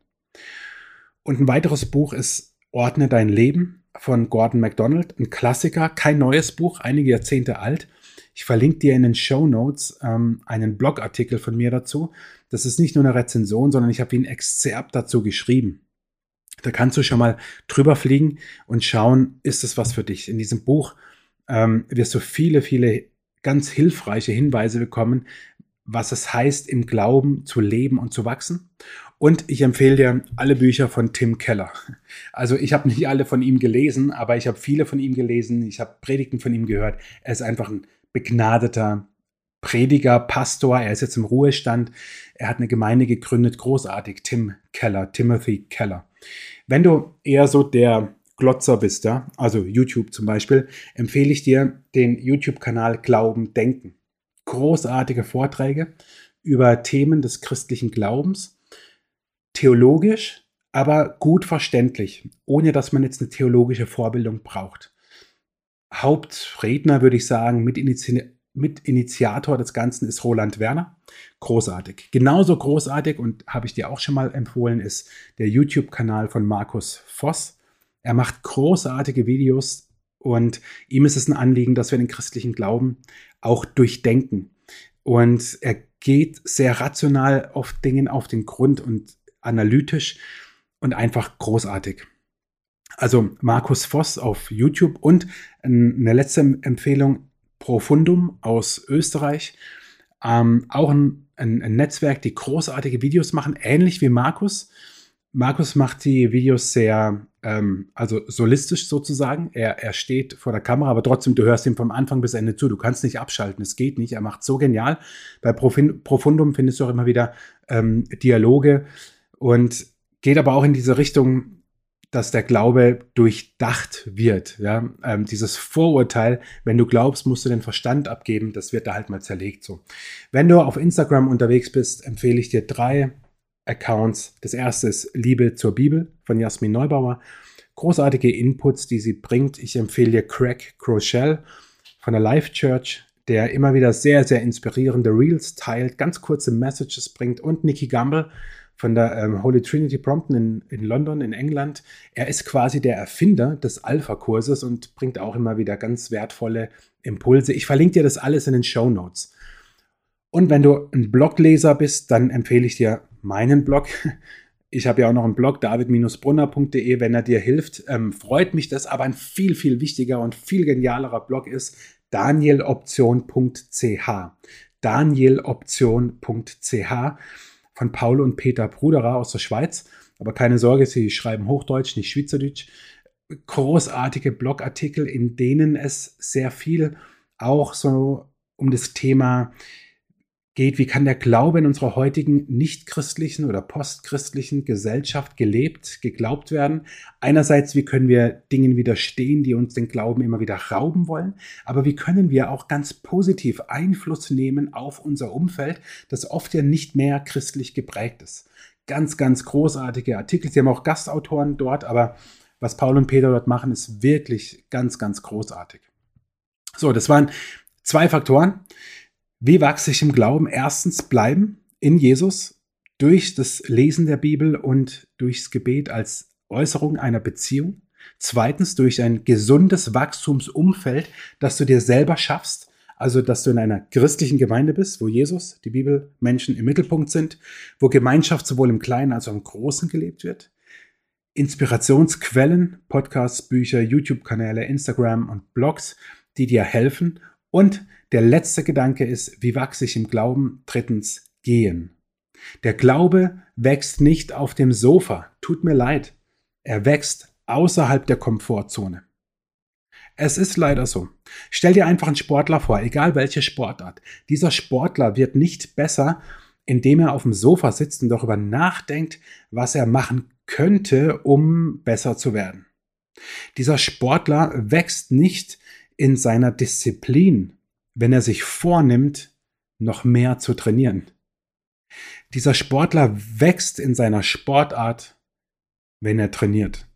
Und ein weiteres Buch ist Ordne dein Leben von Gordon MacDonald, ein Klassiker, kein neues Buch, einige Jahrzehnte alt. Ich verlinke dir in den Show Notes ähm, einen Blogartikel von mir dazu. Das ist nicht nur eine Rezension, sondern ich habe wie ein Exzerpt dazu geschrieben. Da kannst du schon mal drüber fliegen und schauen, ist es was für dich. In diesem Buch ähm, wirst du viele, viele ganz hilfreiche Hinweise bekommen, was es heißt, im Glauben zu leben und zu wachsen. Und ich empfehle dir alle Bücher von Tim Keller. Also ich habe nicht alle von ihm gelesen, aber ich habe viele von ihm gelesen. Ich habe Predigten von ihm gehört. Er ist einfach ein begnadeter Prediger, Pastor. Er ist jetzt im Ruhestand. Er hat eine Gemeinde gegründet. Großartig. Tim Keller, Timothy Keller. Wenn du eher so der Glotzer bist, ja, also YouTube zum Beispiel, empfehle ich dir den YouTube-Kanal Glauben Denken. Großartige Vorträge über Themen des christlichen Glaubens, theologisch, aber gut verständlich, ohne dass man jetzt eine theologische Vorbildung braucht. Hauptredner würde ich sagen, mit, Initi mit Initiator des Ganzen ist Roland Werner. Großartig. Genauso großartig und habe ich dir auch schon mal empfohlen, ist der YouTube-Kanal von Markus Voss. Er macht großartige Videos und ihm ist es ein Anliegen, dass wir den christlichen Glauben auch durchdenken. Und er geht sehr rational auf Dingen auf den Grund und analytisch und einfach großartig. Also Markus Voss auf YouTube und eine letzte Empfehlung, Profundum aus Österreich. Ähm, auch ein, ein, ein Netzwerk, die großartige Videos machen, ähnlich wie Markus. Markus macht die Videos sehr, ähm, also solistisch sozusagen. Er, er steht vor der Kamera, aber trotzdem, du hörst ihm vom Anfang bis Ende zu. Du kannst nicht abschalten, es geht nicht. Er macht so genial. Bei Profundum findest du auch immer wieder ähm, Dialoge und geht aber auch in diese Richtung, dass der Glaube durchdacht wird. Ja? Ähm, dieses Vorurteil, wenn du glaubst, musst du den Verstand abgeben, das wird da halt mal zerlegt. So. Wenn du auf Instagram unterwegs bist, empfehle ich dir drei Accounts. Das erste ist Liebe zur Bibel von Jasmin Neubauer. Großartige Inputs, die sie bringt. Ich empfehle dir Craig Crochelle von der Life Church, der immer wieder sehr, sehr inspirierende Reels teilt, ganz kurze Messages bringt. Und Nicky Gamble von der ähm, Holy Trinity Brompton in, in London, in England. Er ist quasi der Erfinder des Alpha-Kurses und bringt auch immer wieder ganz wertvolle Impulse. Ich verlinke dir das alles in den Show Notes. Und wenn du ein Blogleser bist, dann empfehle ich dir meinen Blog. Ich habe ja auch noch einen Blog, david-brunner.de, wenn er dir hilft. Ähm, freut mich das, aber ein viel, viel wichtiger und viel genialerer Blog ist danieloption.ch. Danieloption.ch von Paul und Peter Bruderer aus der Schweiz. Aber keine Sorge, sie schreiben Hochdeutsch, nicht Schweizerdeutsch. Großartige Blogartikel, in denen es sehr viel auch so um das Thema geht, wie kann der Glaube in unserer heutigen nichtchristlichen oder postchristlichen Gesellschaft gelebt, geglaubt werden. Einerseits, wie können wir Dingen widerstehen, die uns den Glauben immer wieder rauben wollen, aber wie können wir auch ganz positiv Einfluss nehmen auf unser Umfeld, das oft ja nicht mehr christlich geprägt ist. Ganz, ganz großartige Artikel. Sie haben auch Gastautoren dort, aber was Paul und Peter dort machen, ist wirklich ganz, ganz großartig. So, das waren zwei Faktoren. Wie wachse ich im Glauben? Erstens bleiben in Jesus durch das Lesen der Bibel und durchs Gebet als Äußerung einer Beziehung. Zweitens durch ein gesundes Wachstumsumfeld, das du dir selber schaffst, Also, dass du in einer christlichen Gemeinde bist, wo Jesus, die Bibel, Menschen im Mittelpunkt sind, wo Gemeinschaft sowohl im Kleinen als auch im Großen gelebt wird. Inspirationsquellen, Podcasts, Bücher, YouTube-Kanäle, Instagram und Blogs, die dir helfen. Und der letzte Gedanke ist, wie wachse ich im Glauben? Drittens, gehen. Der Glaube wächst nicht auf dem Sofa. Tut mir leid. Er wächst außerhalb der Komfortzone. Es ist leider so. Stell dir einfach einen Sportler vor, egal welche Sportart. Dieser Sportler wird nicht besser, indem er auf dem Sofa sitzt und darüber nachdenkt, was er machen könnte, um besser zu werden. Dieser Sportler wächst nicht in seiner Disziplin, wenn er sich vornimmt, noch mehr zu trainieren. Dieser Sportler wächst in seiner Sportart, wenn er trainiert,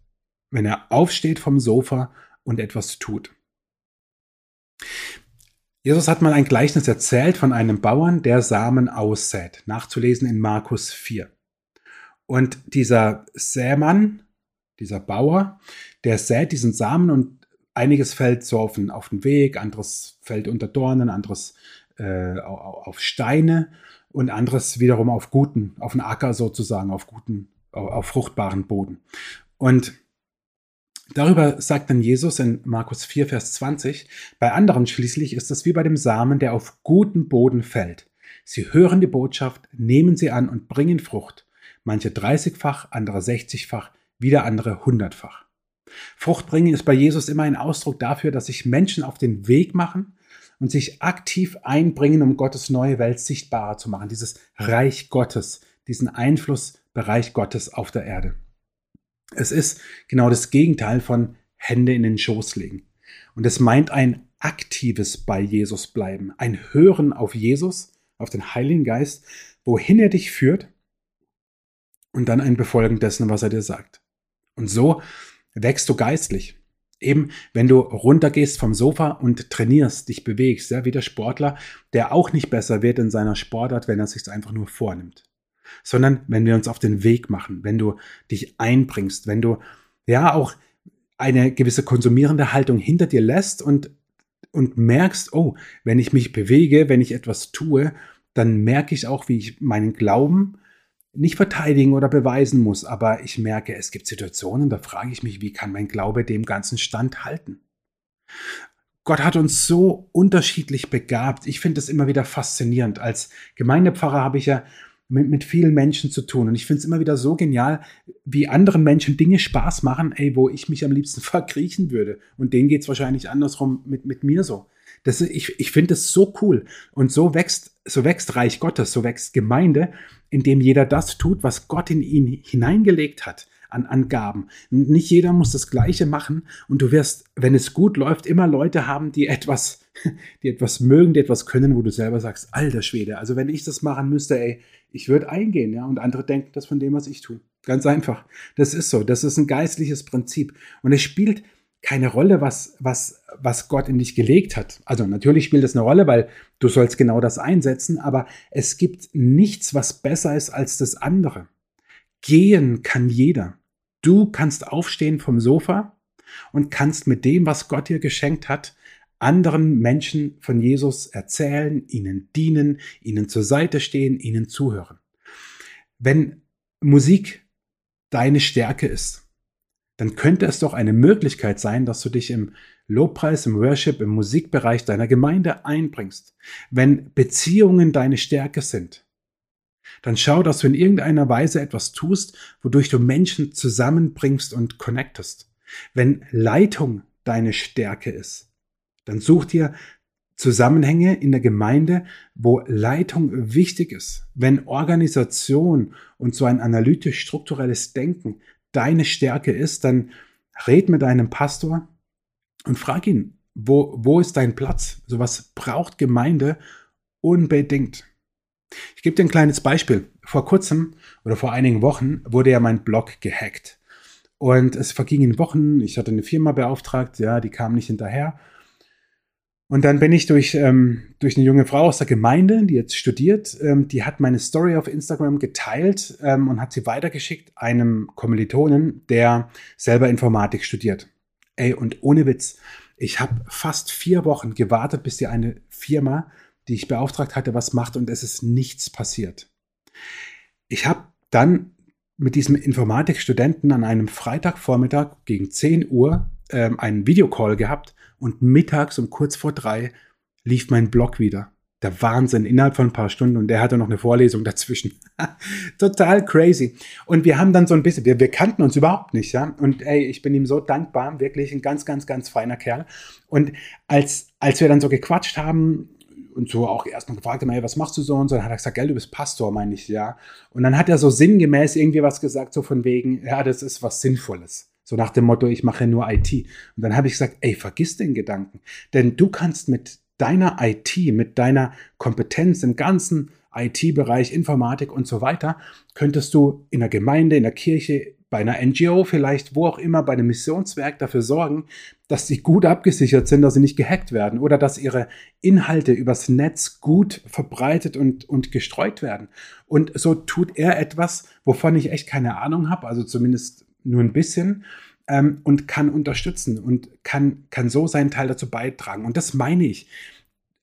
wenn er aufsteht vom Sofa und etwas tut. Jesus hat mal ein Gleichnis erzählt von einem Bauern, der Samen aussät, nachzulesen in Markus 4. Und dieser Sämann, dieser Bauer, der sät diesen Samen und einiges fällt so auf den, auf den Weg, anderes fällt unter Dornen, anderes äh, auf Steine und anderes wiederum auf guten, auf den Acker sozusagen, auf guten, auf fruchtbaren Boden. Und Darüber sagt dann Jesus in Markus 4, Vers 20, bei anderen schließlich ist es wie bei dem Samen, der auf guten Boden fällt. Sie hören die Botschaft, nehmen sie an und bringen Frucht. Manche 30-fach, andere 60-fach, wieder andere 100-fach. Frucht bringen ist bei Jesus immer ein Ausdruck dafür, dass sich Menschen auf den Weg machen und sich aktiv einbringen, um Gottes neue Welt sichtbarer zu machen, dieses Reich Gottes, diesen Einflussbereich Gottes auf der Erde. Es ist genau das Gegenteil von Hände in den Schoß legen. Und es meint ein aktives bei Jesus bleiben, ein Hören auf Jesus, auf den Heiligen Geist, wohin er dich führt und dann ein Befolgen dessen, was er dir sagt. Und so wächst du geistlich. Eben, wenn du runtergehst vom Sofa und trainierst, dich bewegst, ja, wie der Sportler, der auch nicht besser wird in seiner Sportart, wenn er sich einfach nur vornimmt sondern wenn wir uns auf den Weg machen, wenn du dich einbringst, wenn du ja auch eine gewisse konsumierende Haltung hinter dir lässt und, und merkst, oh, wenn ich mich bewege, wenn ich etwas tue, dann merke ich auch, wie ich meinen Glauben nicht verteidigen oder beweisen muss, aber ich merke, es gibt Situationen, da frage ich mich, wie kann mein Glaube dem ganzen Stand halten? Gott hat uns so unterschiedlich begabt. Ich finde es immer wieder faszinierend. Als Gemeindepfarrer habe ich ja mit, mit vielen Menschen zu tun. Und ich finde es immer wieder so genial, wie anderen Menschen Dinge Spaß machen, ey, wo ich mich am liebsten verkriechen würde. Und denen geht es wahrscheinlich andersrum mit, mit mir so. Das, ich ich finde es so cool. Und so wächst, so wächst Reich Gottes, so wächst Gemeinde, indem jeder das tut, was Gott in ihn hineingelegt hat an Angaben. Nicht jeder muss das Gleiche machen und du wirst, wenn es gut läuft, immer Leute haben, die etwas, die etwas mögen, die etwas können, wo du selber sagst, alter Schwede, also wenn ich das machen müsste, ey, ich würde eingehen, ja, und andere denken das von dem, was ich tue. Ganz einfach. Das ist so. Das ist ein geistliches Prinzip. Und es spielt keine Rolle, was, was, was Gott in dich gelegt hat. Also natürlich spielt es eine Rolle, weil du sollst genau das einsetzen, aber es gibt nichts, was besser ist als das andere. Gehen kann jeder. Du kannst aufstehen vom Sofa und kannst mit dem, was Gott dir geschenkt hat, anderen Menschen von Jesus erzählen, ihnen dienen, ihnen zur Seite stehen, ihnen zuhören. Wenn Musik deine Stärke ist, dann könnte es doch eine Möglichkeit sein, dass du dich im Lobpreis, im Worship, im Musikbereich deiner Gemeinde einbringst. Wenn Beziehungen deine Stärke sind, dann schau, dass du in irgendeiner Weise etwas tust, wodurch du Menschen zusammenbringst und connectest. Wenn Leitung deine Stärke ist, dann such dir Zusammenhänge in der Gemeinde, wo Leitung wichtig ist. Wenn Organisation und so ein analytisch-strukturelles Denken deine Stärke ist, dann red mit deinem Pastor und frag ihn, wo, wo ist dein Platz? Sowas braucht Gemeinde unbedingt. Ich gebe dir ein kleines Beispiel. Vor kurzem oder vor einigen Wochen wurde ja mein Blog gehackt. Und es vergingen Wochen. Ich hatte eine Firma beauftragt, ja, die kam nicht hinterher. Und dann bin ich durch, ähm, durch eine junge Frau aus der Gemeinde, die jetzt studiert, ähm, die hat meine Story auf Instagram geteilt ähm, und hat sie weitergeschickt einem Kommilitonen, der selber Informatik studiert. Ey, und ohne Witz, ich habe fast vier Wochen gewartet, bis die eine Firma, die ich beauftragt hatte, was macht und es ist nichts passiert. Ich habe dann mit diesem Informatikstudenten an einem Freitagvormittag gegen 10 Uhr ähm, einen Videocall gehabt und mittags um kurz vor drei lief mein Blog wieder. Der Wahnsinn, innerhalb von ein paar Stunden und der hatte noch eine Vorlesung dazwischen. Total crazy. Und wir haben dann so ein bisschen, wir, wir kannten uns überhaupt nicht, ja. Und ey, ich bin ihm so dankbar, wirklich ein ganz, ganz, ganz feiner Kerl. Und als, als wir dann so gequatscht haben, und so auch erstmal gefragt haben, hey, was machst du so und so, dann hat er gesagt, gell, du bist Pastor, meine ich, ja. Und dann hat er so sinngemäß irgendwie was gesagt, so von wegen, ja, das ist was Sinnvolles. So nach dem Motto, ich mache nur IT. Und dann habe ich gesagt, ey, vergiss den Gedanken. Denn du kannst mit deiner IT, mit deiner Kompetenz im ganzen IT-Bereich, Informatik und so weiter, könntest du in der Gemeinde, in der Kirche, bei einer NGO vielleicht, wo auch immer, bei einem Missionswerk dafür sorgen, dass sie gut abgesichert sind, dass sie nicht gehackt werden oder dass ihre Inhalte übers Netz gut verbreitet und, und gestreut werden. Und so tut er etwas, wovon ich echt keine Ahnung habe, also zumindest nur ein bisschen, ähm, und kann unterstützen und kann, kann so seinen Teil dazu beitragen. Und das meine ich.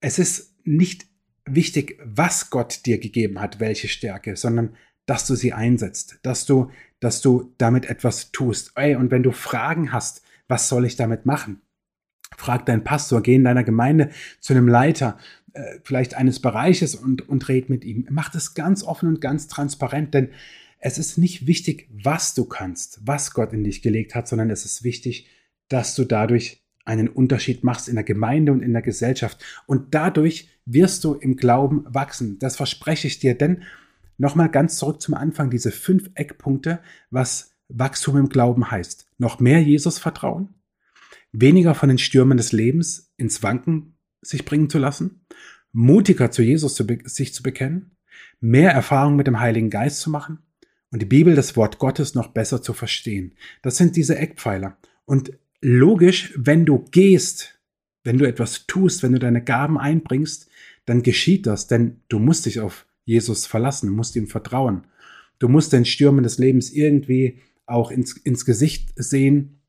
Es ist nicht wichtig, was Gott dir gegeben hat, welche Stärke, sondern dass du sie einsetzt, dass du dass du damit etwas tust. Ey, und wenn du Fragen hast, was soll ich damit machen? Frag deinen Pastor, geh in deiner Gemeinde zu einem Leiter, äh, vielleicht eines Bereiches und, und red mit ihm. Mach das ganz offen und ganz transparent, denn es ist nicht wichtig, was du kannst, was Gott in dich gelegt hat, sondern es ist wichtig, dass du dadurch einen Unterschied machst in der Gemeinde und in der Gesellschaft. Und dadurch wirst du im Glauben wachsen. Das verspreche ich dir, denn Nochmal ganz zurück zum Anfang, diese fünf Eckpunkte, was Wachstum im Glauben heißt. Noch mehr Jesus vertrauen, weniger von den Stürmen des Lebens ins Wanken sich bringen zu lassen, mutiger zu Jesus zu sich zu bekennen, mehr Erfahrung mit dem Heiligen Geist zu machen und die Bibel, das Wort Gottes, noch besser zu verstehen. Das sind diese Eckpfeiler. Und logisch, wenn du gehst, wenn du etwas tust, wenn du deine Gaben einbringst, dann geschieht das, denn du musst dich auf Jesus verlassen, du musst ihm vertrauen. Du musst den Stürmen des Lebens irgendwie auch ins, ins Gesicht sehen,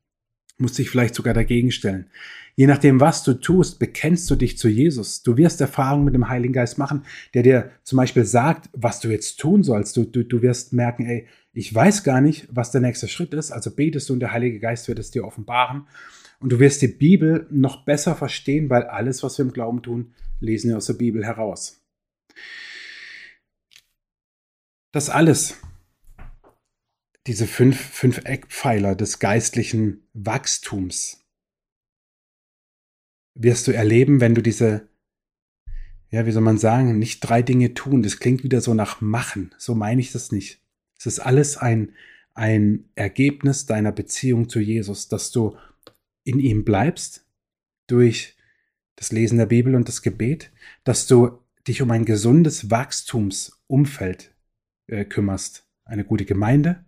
musst dich vielleicht sogar dagegen stellen. Je nachdem, was du tust, bekennst du dich zu Jesus. Du wirst Erfahrungen mit dem Heiligen Geist machen, der dir zum Beispiel sagt, was du jetzt tun sollst. Du, du, du wirst merken, ey, ich weiß gar nicht, was der nächste Schritt ist. Also betest du und der Heilige Geist wird es dir offenbaren. Und du wirst die Bibel noch besser verstehen, weil alles, was wir im Glauben tun, lesen wir aus der Bibel heraus. Das alles, diese fünf, fünf Eckpfeiler des geistlichen Wachstums, wirst du erleben, wenn du diese, ja, wie soll man sagen, nicht drei Dinge tun. Das klingt wieder so nach machen. So meine ich das nicht. Es ist alles ein, ein Ergebnis deiner Beziehung zu Jesus, dass du in ihm bleibst durch das Lesen der Bibel und das Gebet, dass du dich um ein gesundes Wachstumsumfeld äh, kümmerst. Eine gute Gemeinde,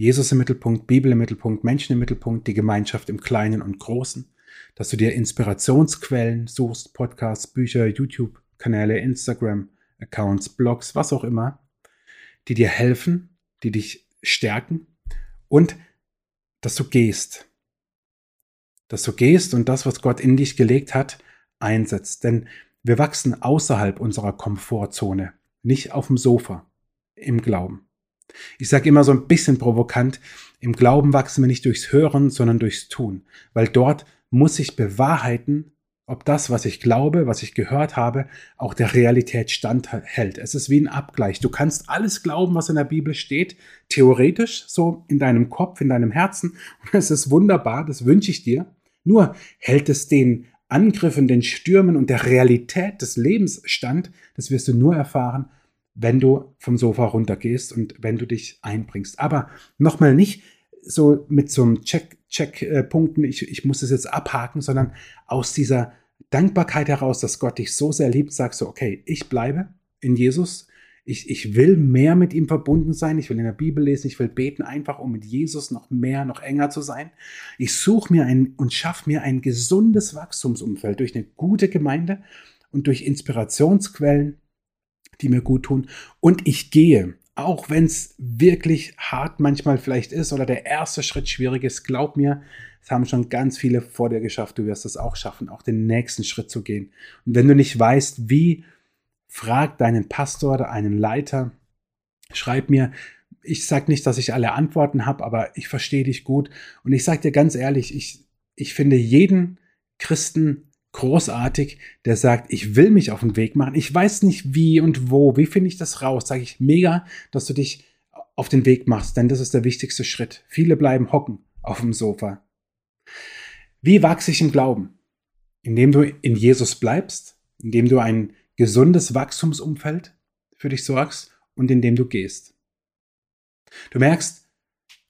Jesus im Mittelpunkt, Bibel im Mittelpunkt, Menschen im Mittelpunkt, die Gemeinschaft im Kleinen und Großen, dass du dir Inspirationsquellen suchst, Podcasts, Bücher, YouTube-Kanäle, Instagram-Accounts, Blogs, was auch immer, die dir helfen, die dich stärken und dass du gehst. Dass du gehst und das, was Gott in dich gelegt hat, einsetzt. Denn wir wachsen außerhalb unserer Komfortzone, nicht auf dem Sofa im Glauben. Ich sage immer so ein bisschen provokant, im Glauben wachsen wir nicht durchs Hören, sondern durchs Tun, weil dort muss ich bewahrheiten, ob das, was ich glaube, was ich gehört habe, auch der Realität standhält. Es ist wie ein Abgleich. Du kannst alles glauben, was in der Bibel steht, theoretisch, so in deinem Kopf, in deinem Herzen. Und es ist wunderbar, das wünsche ich dir. Nur hält es den Angriffen, den Stürmen und der Realität des Lebens stand, das wirst du nur erfahren, wenn du vom Sofa runtergehst und wenn du dich einbringst. Aber nochmal nicht so mit so einem Check, Check-Punkten, ich, ich muss es jetzt abhaken, sondern aus dieser Dankbarkeit heraus, dass Gott dich so sehr liebt, sagst du, okay, ich bleibe in Jesus. Ich, ich will mehr mit ihm verbunden sein. Ich will in der Bibel lesen. Ich will beten, einfach um mit Jesus noch mehr, noch enger zu sein. Ich suche mir ein und schaffe mir ein gesundes Wachstumsumfeld durch eine gute Gemeinde und durch Inspirationsquellen, die mir gut tun. Und ich gehe auch wenn es wirklich hart manchmal vielleicht ist oder der erste Schritt schwierig ist, glaub mir, es haben schon ganz viele vor dir geschafft. Du wirst es auch schaffen, auch den nächsten Schritt zu gehen. Und wenn du nicht weißt, wie, frag deinen Pastor oder einen Leiter. Schreib mir. Ich sage nicht, dass ich alle Antworten habe, aber ich verstehe dich gut. Und ich sage dir ganz ehrlich, ich, ich finde jeden Christen großartig, der sagt, ich will mich auf den Weg machen. Ich weiß nicht wie und wo. Wie finde ich das raus? Sage ich mega, dass du dich auf den Weg machst, denn das ist der wichtigste Schritt. Viele bleiben hocken auf dem Sofa. Wie wachse ich im Glauben? Indem du in Jesus bleibst, indem du ein gesundes Wachstumsumfeld für dich sorgst und indem du gehst. Du merkst,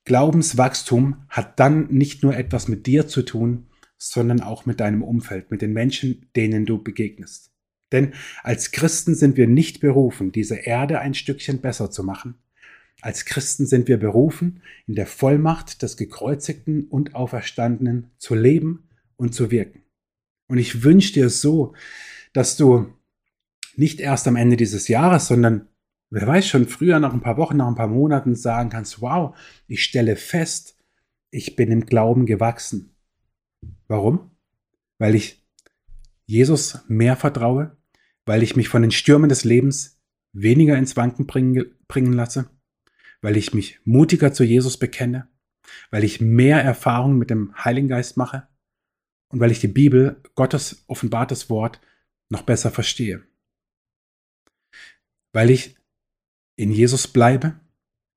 Glaubenswachstum hat dann nicht nur etwas mit dir zu tun, sondern auch mit deinem Umfeld, mit den Menschen, denen du begegnest. Denn als Christen sind wir nicht berufen, diese Erde ein Stückchen besser zu machen. Als Christen sind wir berufen, in der Vollmacht des gekreuzigten und auferstandenen zu leben und zu wirken. Und ich wünsche dir so, dass du nicht erst am Ende dieses Jahres, sondern wer weiß schon früher, nach ein paar Wochen, nach ein paar Monaten sagen kannst, wow, ich stelle fest, ich bin im Glauben gewachsen. Warum? Weil ich Jesus mehr vertraue, weil ich mich von den Stürmen des Lebens weniger ins Wanken bringen, bringen lasse, weil ich mich mutiger zu Jesus bekenne, weil ich mehr Erfahrung mit dem Heiligen Geist mache und weil ich die Bibel, Gottes offenbartes Wort, noch besser verstehe. Weil ich in Jesus bleibe,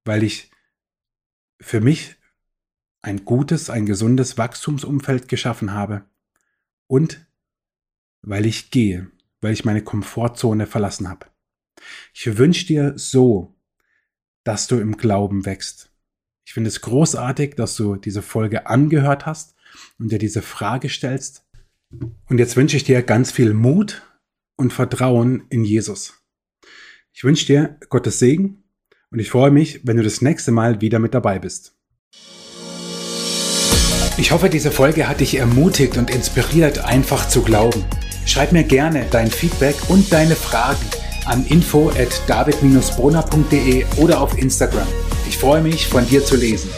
weil ich für mich ein gutes, ein gesundes Wachstumsumfeld geschaffen habe und weil ich gehe, weil ich meine Komfortzone verlassen habe. Ich wünsche dir so, dass du im Glauben wächst. Ich finde es großartig, dass du diese Folge angehört hast und dir diese Frage stellst. Und jetzt wünsche ich dir ganz viel Mut und Vertrauen in Jesus. Ich wünsche dir Gottes Segen und ich freue mich, wenn du das nächste Mal wieder mit dabei bist. Ich hoffe, diese Folge hat dich ermutigt und inspiriert, einfach zu glauben. Schreib mir gerne dein Feedback und deine Fragen an info at david-brunner.de oder auf Instagram. Ich freue mich, von dir zu lesen.